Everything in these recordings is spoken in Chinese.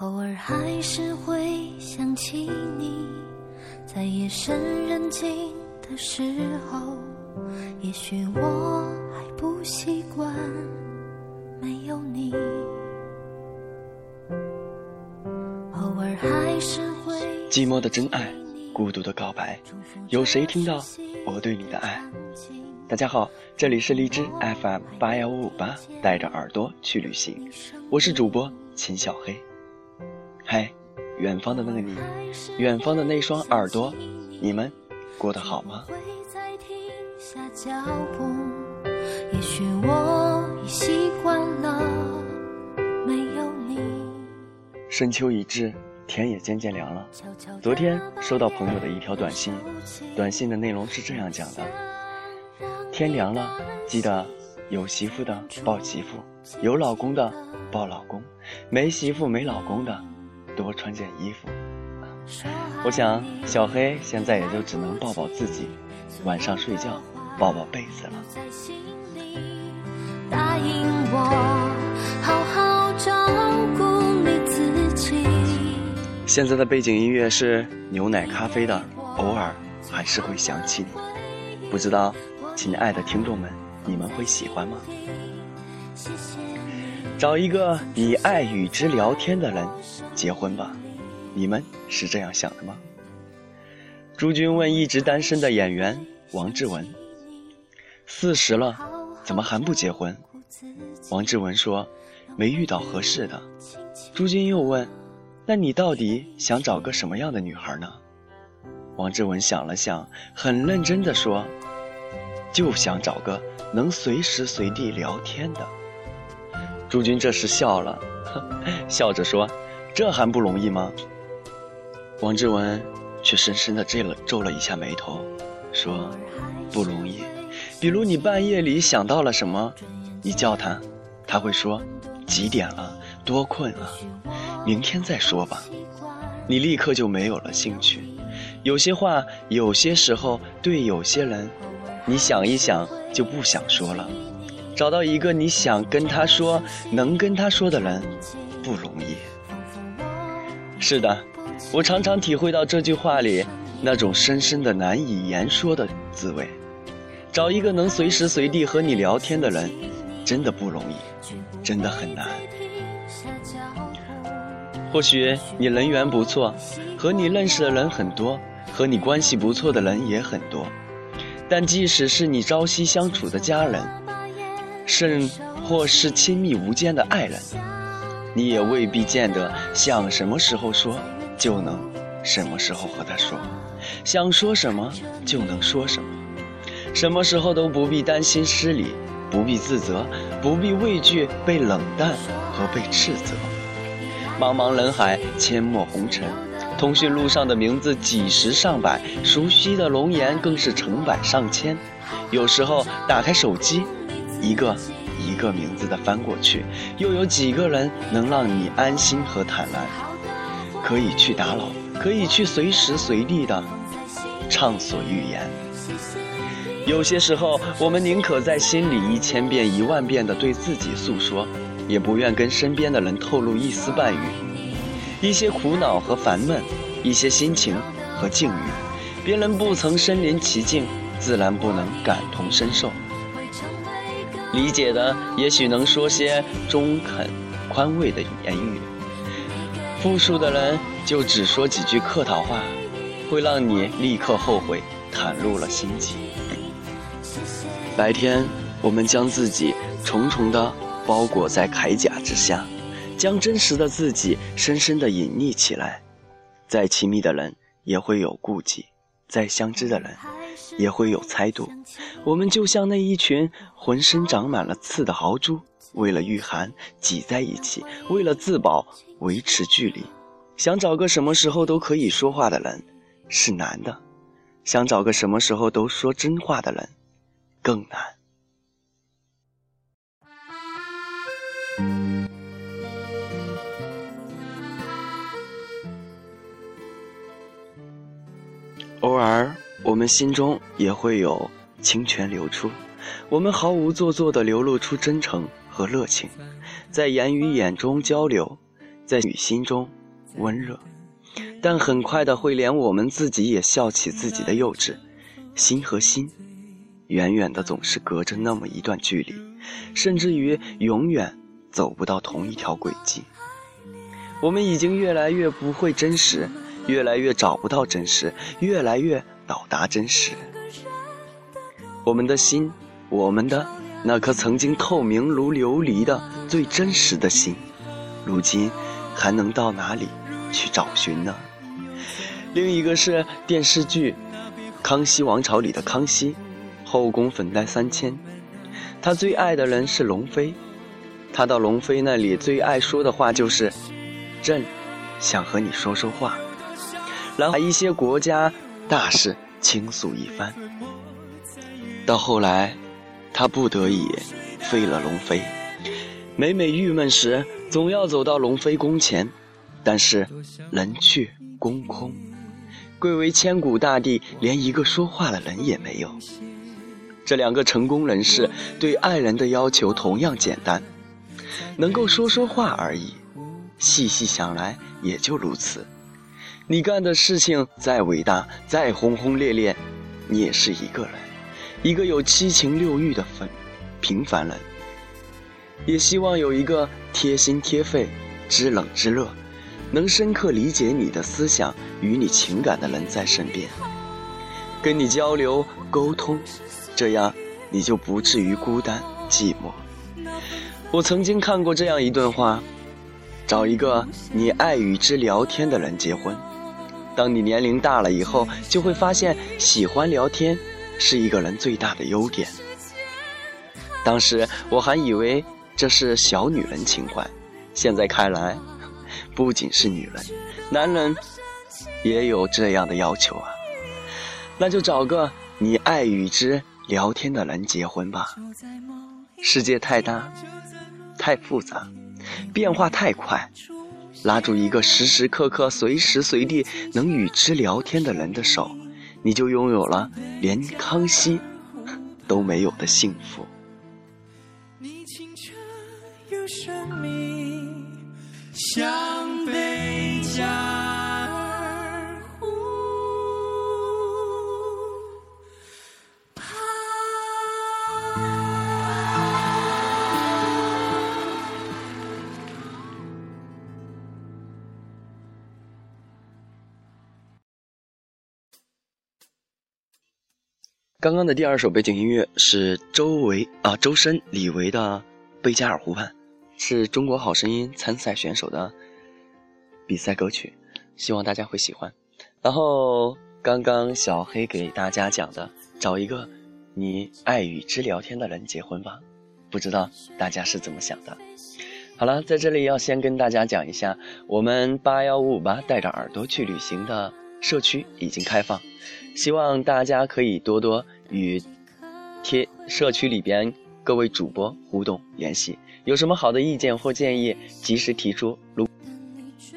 偶尔还是会想起你，在夜深人静的时候，也许我还不习惯没有你。偶尔还是会寂寞的真爱，孤独的告白，有谁听到我对你的爱？大家好，这里是荔枝 FM 八幺五五八，带着耳朵去旅行，我是主播秦小黑。嗨，远方的那个你，远方的那双耳朵，你们过得好吗？也许我已习惯了没有你。深秋已至，天也渐渐凉了。昨天收到朋友的一条短信，短信的内容是这样讲的：天凉了，记得有媳妇的抱媳妇，有老公的抱老公，没媳妇没老公的。多穿件衣服。我想，小黑现在也就只能抱抱自己，晚上睡觉抱抱被子了。答应我，好好照顾你自己。现在的背景音乐是牛奶咖啡的，偶尔还是会想起你。不知道，亲爱的听众们，你们会喜欢吗？找一个你爱与之聊天的人。结婚吧，你们是这样想的吗？朱军问一直单身的演员王志文：“四十了，怎么还不结婚？”王志文说：“没遇到合适的。”朱军又问：“那你到底想找个什么样的女孩呢？”王志文想了想，很认真地说：“就想找个能随时随地聊天的。”朱军这时笑了，笑着说。这还不容易吗？王志文却深深的皱了皱了一下眉头，说：“不容易。比如你半夜里想到了什么，你叫他，他会说几点了，多困啊，明天再说吧。你立刻就没有了兴趣。有些话，有些时候对有些人，你想一想就不想说了。找到一个你想跟他说、能跟他说的人，不容易。”是的，我常常体会到这句话里那种深深的难以言说的滋味。找一个能随时随地和你聊天的人，真的不容易，真的很难。或许你人缘不错，和你认识的人很多，和你关系不错的人也很多，但即使是你朝夕相处的家人，甚或是亲密无间的爱人。你也未必见得想什么时候说就能什么时候和他说，想说什么就能说什么，什么时候都不必担心失礼，不必自责，不必畏惧被冷淡和被斥责。茫茫人海，阡陌红尘，通讯录上的名字几十上百，熟悉的容颜更是成百上千。有时候打开手机，一个。一个名字的翻过去，又有几个人能让你安心和坦然？可以去打扰，可以去随时随地的畅所欲言。有些时候，我们宁可在心里一千遍一万遍的对自己诉说，也不愿跟身边的人透露一丝半语。一些苦恼和烦闷，一些心情和境遇，别人不曾身临其境，自然不能感同身受。理解的也许能说些中肯、宽慰的言语，复述的人就只说几句客套话，会让你立刻后悔，袒露了心迹。白天，我们将自己重重的包裹在铠甲之下，将真实的自己深深的隐匿起来。再亲密的人也会有顾忌，再相知的人。也会有猜度，我们就像那一群浑身长满了刺的豪猪，为了御寒挤在一起，为了自保维持距离。想找个什么时候都可以说话的人是难的，想找个什么时候都说真话的人更难。偶尔。我们心中也会有清泉流出，我们毫无做作的流露出真诚和热情，在言语眼中交流，在你心中温热，但很快的会连我们自己也笑起自己的幼稚。心和心，远远的总是隔着那么一段距离，甚至于永远走不到同一条轨迹。我们已经越来越不会真实，越来越找不到真实，越来越到达真实。我们的心，我们的那颗曾经透明如琉璃的最真实的心，如今还能到哪里去找寻呢？另一个是电视剧《康熙王朝》里的康熙，后宫粉黛三千，他最爱的人是龙妃，他到龙妃那里最爱说的话就是。朕想和你说说话，然后一些国家大事倾诉一番。到后来，他不得已废了龙飞，每每郁闷时，总要走到龙飞宫前，但是人去宫空，贵为千古大帝，连一个说话的人也没有。这两个成功人士对爱人的要求同样简单，能够说说话而已。细细想来，也就如此。你干的事情再伟大、再轰轰烈烈，你也是一个人，一个有七情六欲的粉平凡人。也希望有一个贴心贴肺、知冷知热、能深刻理解你的思想与你情感的人在身边，跟你交流沟通，这样你就不至于孤单寂寞。我曾经看过这样一段话。找一个你爱与之聊天的人结婚。当你年龄大了以后，就会发现喜欢聊天是一个人最大的优点。当时我还以为这是小女人情怀，现在看来，不仅是女人，男人也有这样的要求啊。那就找个你爱与之聊天的人结婚吧。世界太大，太复杂。变化太快，拉住一个时时刻刻、随时随地能与之聊天的人的手，你就拥有了连康熙都没有的幸福。你清澈又神秘，像，刚刚的第二首背景音乐是周维啊周深李维的《贝加尔湖畔》，是中国好声音参赛选手的比赛歌曲，希望大家会喜欢。然后刚刚小黑给大家讲的，找一个你爱与之聊天的人结婚吧，不知道大家是怎么想的？好了，在这里要先跟大家讲一下，我们八幺五五八带着耳朵去旅行的社区已经开放，希望大家可以多多。与贴社区里边各位主播互动联系，有什么好的意见或建议，及时提出。如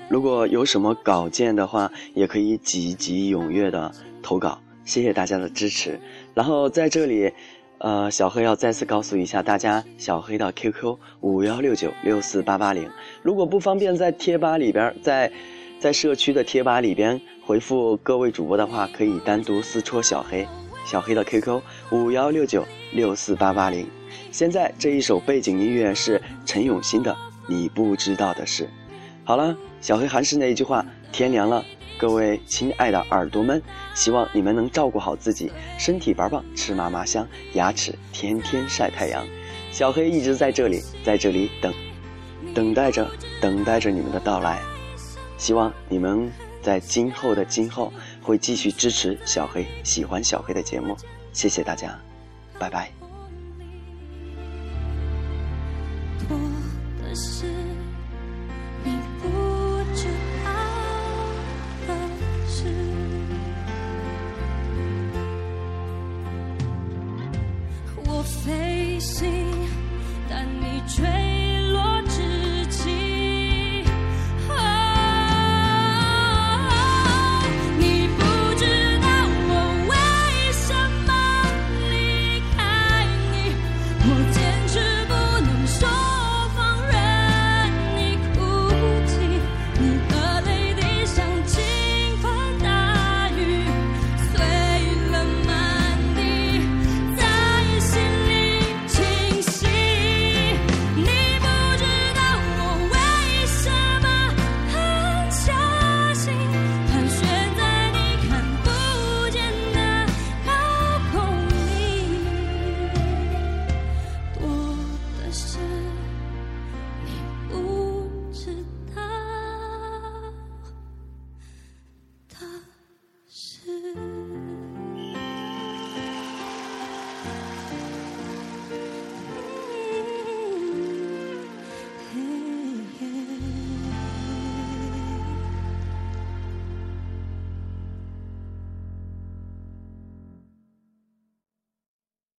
如果有什么稿件的话，也可以积极踊跃的投稿。谢谢大家的支持。然后在这里，呃，小黑要再次告诉一下大家，小黑的 QQ 五幺六九六四八八零。如果不方便在贴吧里边，在在社区的贴吧里边回复各位主播的话，可以单独私戳小黑。小黑的 QQ 五幺六九六四八八零。现在这一首背景音乐是陈永新的《你不知道的事》。好了，小黑还是那一句话：天凉了，各位亲爱的耳朵们，希望你们能照顾好自己，身体玩棒，吃嘛嘛香，牙齿天天晒太阳。小黑一直在这里，在这里等，等待着，等待着你们的到来。希望你们在今后的今后。会继续支持小黑，喜欢小黑的节目，谢谢大家，拜拜。我飞行，但你追。